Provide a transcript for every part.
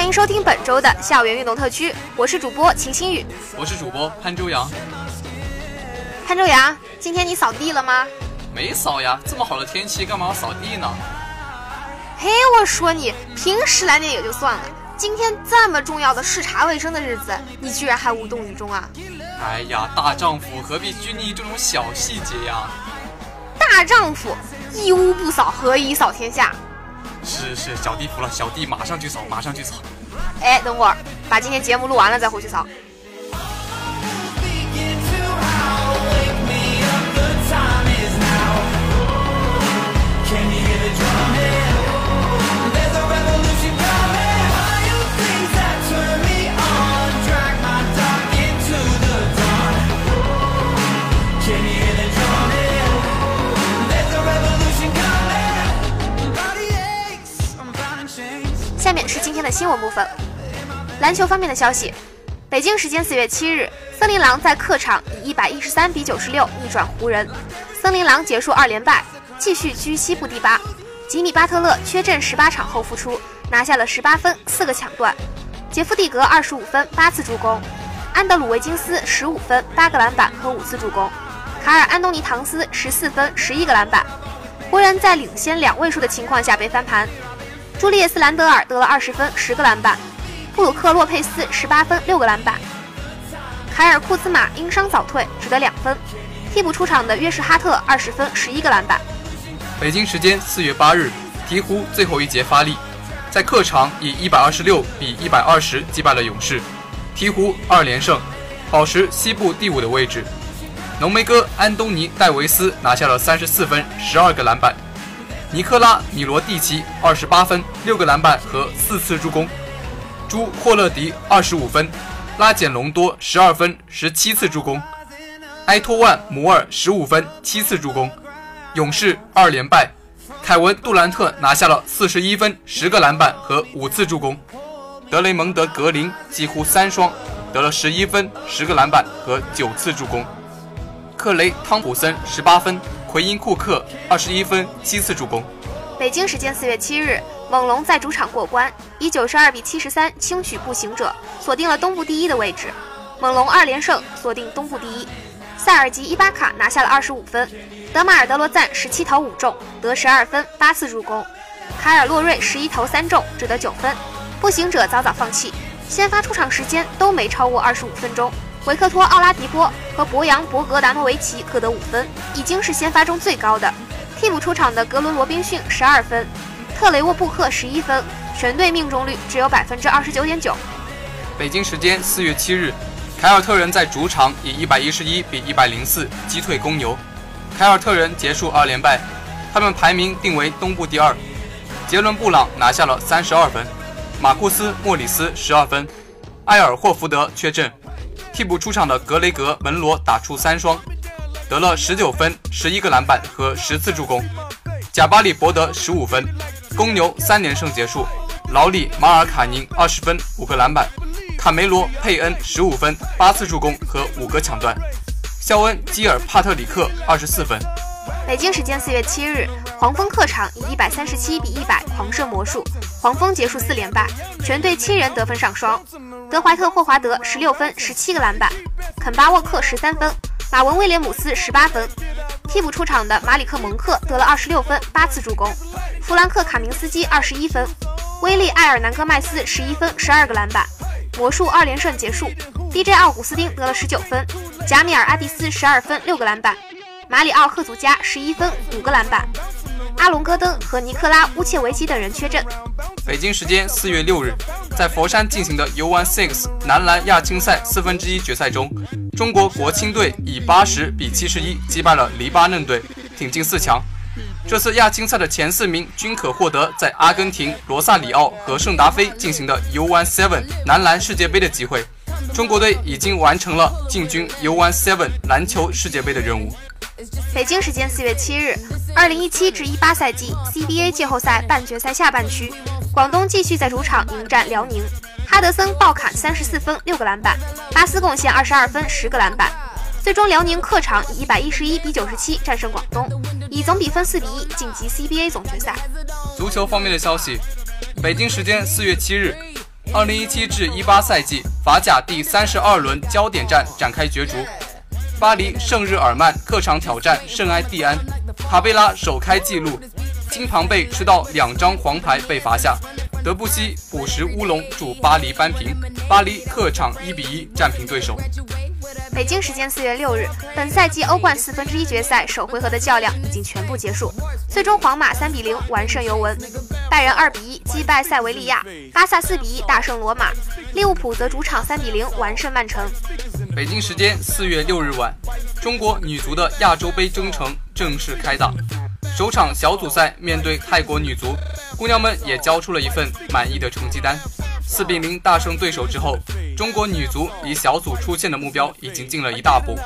欢迎收听本周的校园运动特区，我是主播秦新宇，我是主播潘周阳。潘周阳，今天你扫地了吗？没扫呀，这么好的天气，干嘛要扫地呢？嘿，我说你，平时来点也就算了，今天这么重要的视察卫生的日子，你居然还无动于衷啊！哎呀，大丈夫何必拘泥于这种小细节呀？大丈夫一屋不扫，何以扫天下？是是，小弟服了，小弟马上去扫，马上去扫。哎，等会儿，把今天节目录完了再回去扫。新闻部分。篮球方面的消息，北京时间四月七日，森林狼在客场以一百一十三比九十六逆转湖人，森林狼结束二连败，继续居西部第八。吉米巴特勒缺阵十八场后复出，拿下了十八分、四个抢断。杰夫蒂格二十五分、八次助攻，安德鲁维金斯十五分、八个篮板和五次助攻，卡尔安东尼唐斯十四分、十一个篮板。湖人，在领先两位数的情况下被翻盘。朱利叶斯·兰德尔得了二十分、十个篮板，布鲁克·洛佩斯十八分、六个篮板，凯尔·库兹马因伤早退，只得两分。替补出场的约什·哈特二十分、十一个篮板。北京时间四月八日，鹈鹕最后一节发力，在客场以一百二十六比一百二十击败了勇士，鹈鹕二连胜，保持西部第五的位置。浓眉哥安东尼·戴维斯拿下了三十四分、十二个篮板。尼克拉·米罗蒂奇二十八分、六个篮板和四次助攻；朱霍勒迪二十五分；拉简隆多十二分、十七次助攻；埃托万·摩尔十五分、七次助攻。勇士二连败，凯文·杜兰特拿下了四十一分、十个篮板和五次助攻；德雷蒙德·格林几乎三双，得了十一分、十个篮板和九次助攻；克雷·汤普森十八分。奎因库克二十一分七次助攻。北京时间四月七日，猛龙在主场过关，以九十二比七十三轻取步行者，锁定了东部第一的位置。猛龙二连胜，锁定东部第一。塞尔吉伊巴卡拿下了二十五分，德马尔德罗赞十七投五中，得十二分八次助攻。卡尔洛瑞十一投三中，只得九分。步行者早早放弃，先发出场时间都没超过二十五分钟。维克托·奥拉迪波和博扬·博格达诺维奇各得五分，已经是先发中最高的。替补出场的格伦·罗宾逊十二分，特雷沃·布克十一分，全队命中率只有百分之二十九点九。北京时间四月七日，凯尔特人在主场以一百一十一比一百零四击退公牛，凯尔特人结束二连败，他们排名定为东部第二。杰伦·布朗拿下了三十二分，马库斯·莫里斯十二分，埃尔霍福德缺阵。替补出场的格雷格·门罗打出三双，得了十九分、十一个篮板和十次助攻。贾巴里博德十五分，公牛三连胜结束。劳里马尔卡宁二十分五个篮板，卡梅罗佩恩十五分八次助攻和五个抢断，肖恩基尔帕特里克二十四分。北京时间四月七日，黄蜂客场以一百三十七比一百狂胜魔术，黄蜂结束四连败，全队七人得分上双，德怀特霍华德十六分十七个篮板，肯巴沃克十三分，马文威廉姆斯十八分。替补出场的马里克蒙克得了二十六分八次助攻，弗兰克卡明斯基二十一分。威利·埃尔南戈麦斯十一分，十二个篮板，魔术二连胜结束。DJ 奥古斯丁得了十九分，贾米尔·阿迪斯十二分，六个篮板，马里奥·赫祖加十一分，五个篮板。阿隆·戈登和尼克拉·乌切维奇等人缺阵。北京时间四月六日，在佛山进行的 U1 Six 男篮亚青赛四分之一决赛中，中国国青队以八十比七十一击败了黎巴嫩队，挺进四强。这次亚青赛的前四名均可获得在阿根廷罗萨里奥和圣达菲进行的 U1 Seven 男篮世界杯的机会。中国队已经完成了进军 U1 Seven 篮球世界杯的任务。北京时间四月七日，二零一七至一八赛季 CBA 季后赛半决赛下半区，广东继续在主场迎战辽宁，哈德森爆砍三十四分六个篮板，巴斯贡献二十二分十个篮板。最终，辽宁客场以一百一十一比九十七战胜广东，以总比分四比一晋级 CBA 总决赛。足球方面的消息，北京时间四月七日，二零一七至一八赛季法甲第三十二轮焦点战展开角逐，巴黎圣日耳曼客场挑战圣埃蒂安，卡贝拉首开纪录，金庞贝吃到两张黄牌被罚下，德布西补时乌龙助巴黎扳平，巴黎客场一比一战平对手。北京时间四月六日，本赛季欧冠四分之一决赛首回合的较量已经全部结束，最终皇马三比零完胜尤文，拜仁二比一击败塞维利亚，巴萨四比一大胜罗马，利物浦则主场三比零完胜曼城。北京时间四月六日晚，中国女足的亚洲杯征程正式开打，首场小组赛面对泰国女足，姑娘们也交出了一份满意的成绩单。四比零大胜对手之后，中国女足离小组出线的目标已经进了一大步。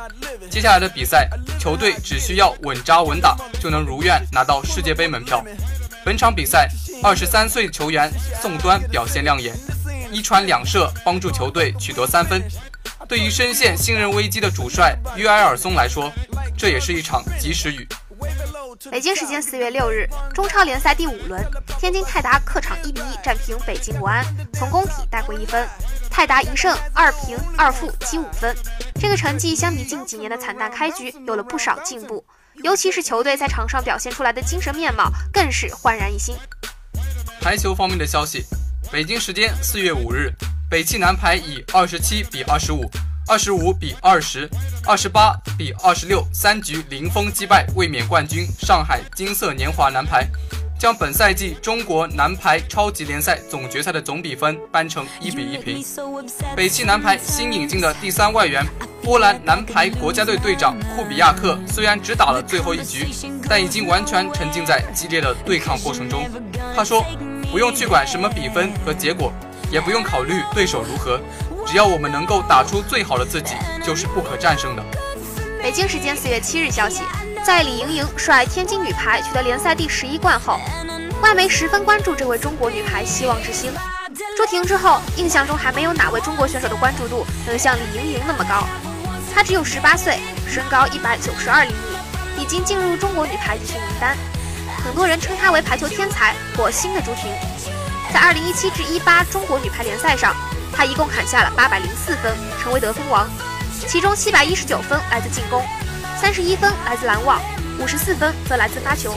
接下来的比赛，球队只需要稳扎稳打，就能如愿拿到世界杯门票。本场比赛，二十三岁球员宋端表现亮眼，一传两射帮助球队取得三分。对于深陷信任危机的主帅约埃尔松来说，这也是一场及时雨。北京时间四月六日，中超联赛第五轮，天津泰达客场一比一战平北京国安，从工体带回一分。泰达一胜二平二负积五分，这个成绩相比近几年的惨淡开局有了不少进步，尤其是球队在场上表现出来的精神面貌更是焕然一新。排球方面的消息，北京时间四月五日，北汽男排以二十七比二十五。二十五比二十，二十八比二十六，三局零封击败卫冕冠军上海金色年华男排，将本赛季中国男排超级联赛总决赛的总比分扳成一比一平。北汽男排新引进的第三外援波兰男排国家队队长库比亚克，虽然只打了最后一局，但已经完全沉浸在激烈的对抗过程中。他说：“不用去管什么比分和结果，也不用考虑对手如何。”只要我们能够打出最好的自己，就是不可战胜的。北京时间四月七日消息，在李盈莹率天津女排取得联赛第十一冠后，外媒十分关注这位中国女排希望之星。朱婷之后，印象中还没有哪位中国选手的关注度能像李盈莹那么高。她只有十八岁，身高一百九十二厘米，已经进入中国女排集训名单。很多人称她为排球天才或新的朱婷。在二零一七至一八中国女排联赛上。她一共砍下了八百零四分，成为得分王，其中七百一十九分来自进攻，三十一分来自拦网，五十四分则来自发球。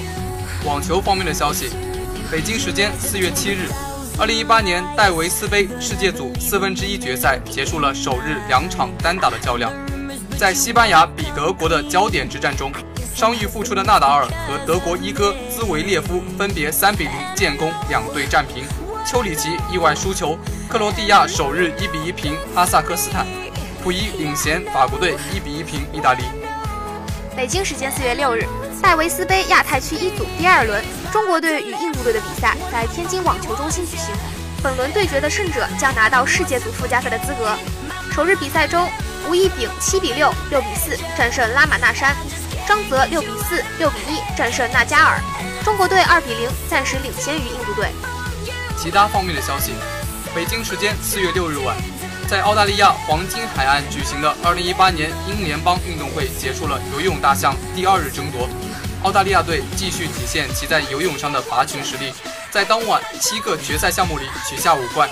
网球方面的消息，北京时间四月七日，二零一八年戴维斯杯世界组四分之一决赛结束了首日两场单打的较量，在西班牙比德国的焦点之战中，伤愈复出的纳达尔和德国一哥兹维列夫分别三比零建功，两队战平。丘里奇意外输球，克罗地亚首日一比一平哈萨克斯坦，溥仪领衔法国队一比一平意大利。北京时间四月六日，戴维斯杯亚太区一组第二轮，中国队与印度队的比赛在天津网球中心举行。本轮对决的胜者将拿到世界组附加赛的资格。首日比赛中，吴一丙七比六、六比四战胜拉玛纳山，张泽六比四、六比一战胜纳加尔。中国队二比零暂时领先于印度队。其他方面的消息，北京时间四月六日晚，在澳大利亚黄金海岸举行的二零一八年英联邦运动会结束了游泳大项第二日争夺，澳大利亚队继续体现其在游泳上的拔群实力，在当晚七个决赛项目里取下五冠。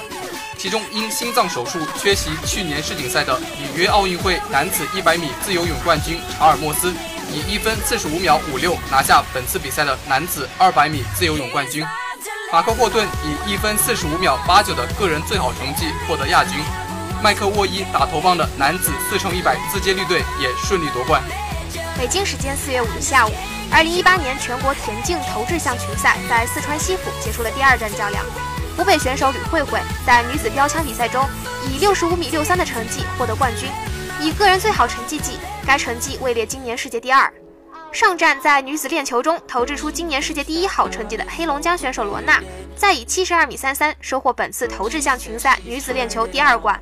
其中因心脏手术缺席去年世锦赛的里约奥运会男子100米自由泳冠军查尔莫斯，以一分四十五秒五六拿下本次比赛的男子200米自由泳冠军。马克霍顿以一分四十五秒八九的个人最好成绩获得亚军。麦克沃伊打头棒的男子四乘一百自接力队也顺利夺冠。北京时间四月五日下午，二零一八年全国田径投掷项群赛在四川西府结束了第二站较量。湖北选手吕慧慧在女子标枪比赛中以六十五米六三的成绩获得冠军，以个人最好成绩计，该成绩位列今年世界第二。上站在女子链球中投掷出今年世界第一好成绩的黑龙江选手罗娜，再以七十二米三三收获本次投掷项群赛女子链球第二冠。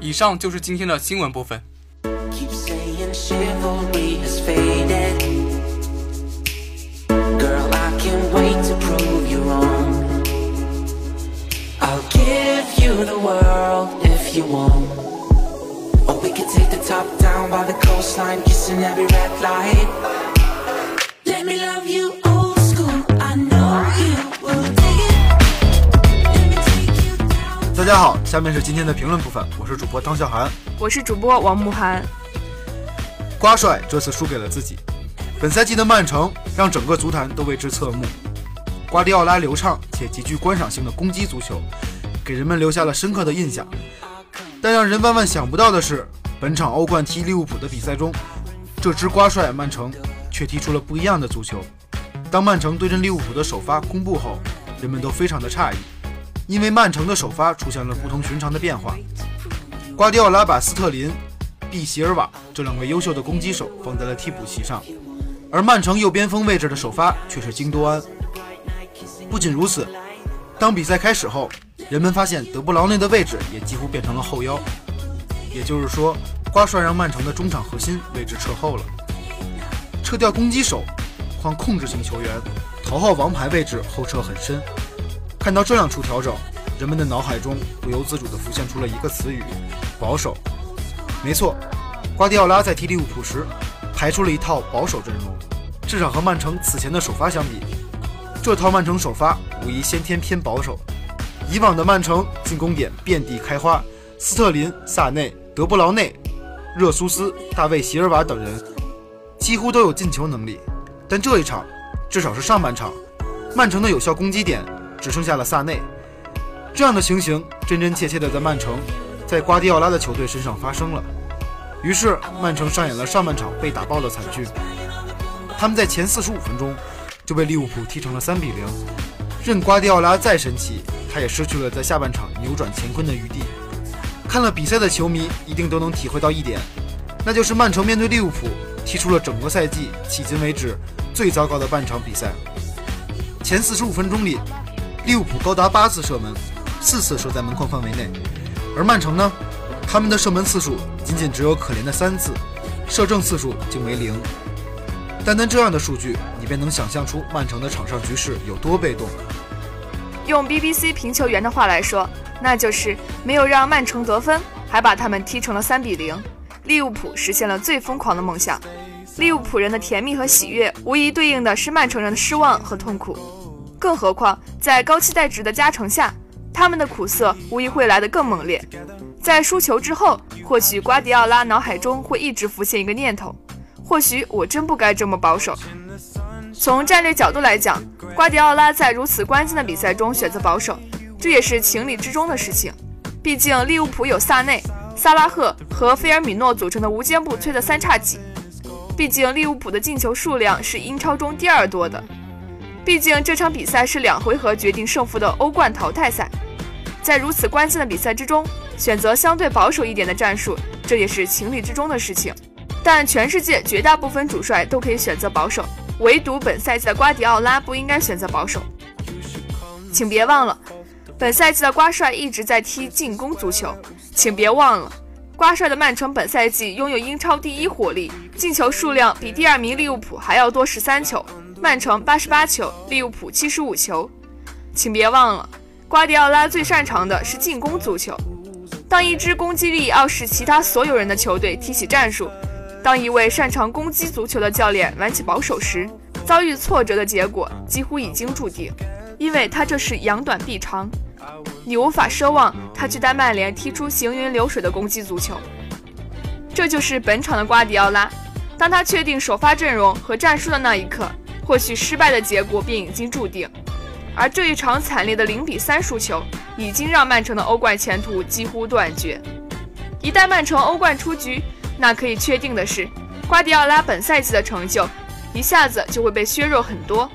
以上就是今天的新闻部分。I'll give you the 大家好，下面是今天的评论部分，我是主播汤笑涵，我是主播王慕涵。瓜帅这次输给了自己。本赛季的曼城让整个足坛都为之侧目。瓜迪奥拉流畅且极具观赏性的攻击足球，给人们留下了深刻的印象。但让人万万想不到的是，本场欧冠踢利物浦的比赛中，这支瓜帅曼城却踢出了不一样的足球。当曼城对阵利物浦的首发公布后，人们都非常的诧异，因为曼城的首发出现了不同寻常的变化。瓜迪奥拉把斯特林、毕席尔瓦这两位优秀的攻击手放在了替补席上，而曼城右边锋位置的首发却是京多安。不仅如此，当比赛开始后，人们发现德布劳内的位置也几乎变成了后腰，也就是说，瓜帅让曼城的中场核心位置撤后了，撤掉攻击手，换控制型球员，头号王牌位置后撤很深。看到这样出调整，人们的脑海中不由自主地浮现出了一个词语：保守。没错，瓜迪奥拉在踢利物浦时排出了一套保守阵容，至少和曼城此前的首发相比。这套曼城首发无疑先天偏保守。以往的曼城进攻点遍地开花，斯特林、萨内、德布劳内、热苏斯、大卫席尔瓦等人几乎都有进球能力。但这一场，至少是上半场，曼城的有效攻击点只剩下了萨内。这样的情形真真切切的在曼城，在瓜迪奥拉的球队身上发生了。于是曼城上演了上半场被打爆的惨剧。他们在前四十五分钟。就被利物浦踢成了三比零。任瓜迪奥拉再神奇，他也失去了在下半场扭转乾坤的余地。看了比赛的球迷一定都能体会到一点，那就是曼城面对利物浦踢出了整个赛季迄今为止最糟糕的半场比赛。前四十五分钟里，利物浦高达八次射门，四次射在门框范围内，而曼城呢，他们的射门次数仅仅只有可怜的三次，射正次数竟为零。单单这样的数据，你便能想象出曼城的场上局势有多被动。用 BBC 评球员的话来说，那就是没有让曼城得分，还把他们踢成了三比零。利物浦实现了最疯狂的梦想。利物浦人的甜蜜和喜悦，无疑对应的是曼城人的失望和痛苦。更何况，在高期待值的加成下，他们的苦涩无疑会来得更猛烈。在输球之后，或许瓜迪奥拉脑海中会一直浮现一个念头。或许我真不该这么保守。从战略角度来讲，瓜迪奥拉在如此关键的比赛中选择保守，这也是情理之中的事情。毕竟利物浦有萨内、萨拉赫和菲尔米诺组成的无坚不摧的三叉戟。毕竟利物浦的进球数量是英超中第二多的。毕竟这场比赛是两回合决定胜负的欧冠淘汰赛，在如此关键的比赛之中，选择相对保守一点的战术，这也是情理之中的事情。但全世界绝大部分主帅都可以选择保守，唯独本赛季的瓜迪奥拉不应该选择保守。请别忘了，本赛季的瓜帅一直在踢进攻足球。请别忘了，瓜帅的曼城本赛季拥有英超第一火力，进球数量比第二名利物浦还要多十三球。曼城八十八球，利物浦七十五球。请别忘了，瓜迪奥拉最擅长的是进攻足球。当一支攻击力傲视其他所有人的球队提起战术，当一位擅长攻击足球的教练玩起保守时，遭遇挫折的结果几乎已经注定，因为他这是扬短避长。你无法奢望他去带曼联踢出行云流水的攻击足球。这就是本场的瓜迪奥拉。当他确定首发阵容和战术的那一刻，或许失败的结果便已经注定。而这一场惨烈的零比三输球，已经让曼城的欧冠前途几乎断绝。一旦曼城欧冠出局，那可以确定的是，瓜迪奥拉本赛季的成就一下子就会被削弱很多。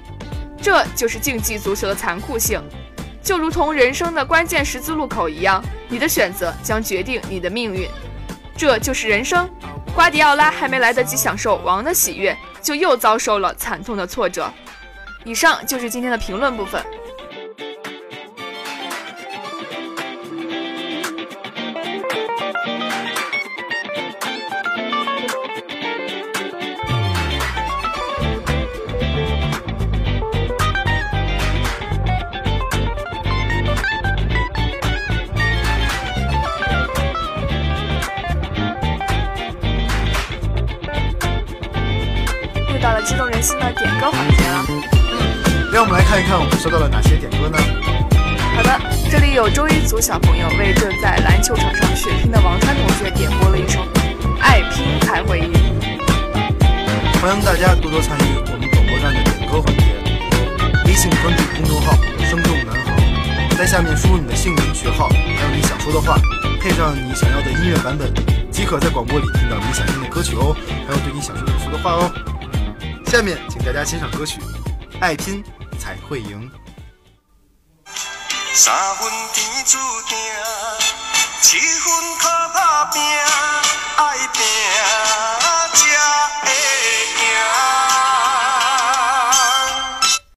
这就是竞技足球的残酷性，就如同人生的关键十字路口一样，你的选择将决定你的命运。这就是人生。瓜迪奥拉还没来得及享受王的喜悦，就又遭受了惨痛的挫折。以上就是今天的评论部分。了激动人心的点歌环节了，让我们来看一看我们收到了哪些点歌呢？好的，这里有周一组小朋友为正在篮球场上血拼的王川同学点播了一首《爱拼才会赢》。欢迎大家多多参与我们广播站的点歌环节，微信关注公众号“生动男孩”，在下面输入你的姓名、学号，还有你想说的话，配上你想要的音乐版本，即可在广播里听到你想听的歌曲哦，还有对你想说的说的话哦。下面请大家欣赏歌曲爱拼才会赢。三分天注定七分靠打拼爱拼才会赢。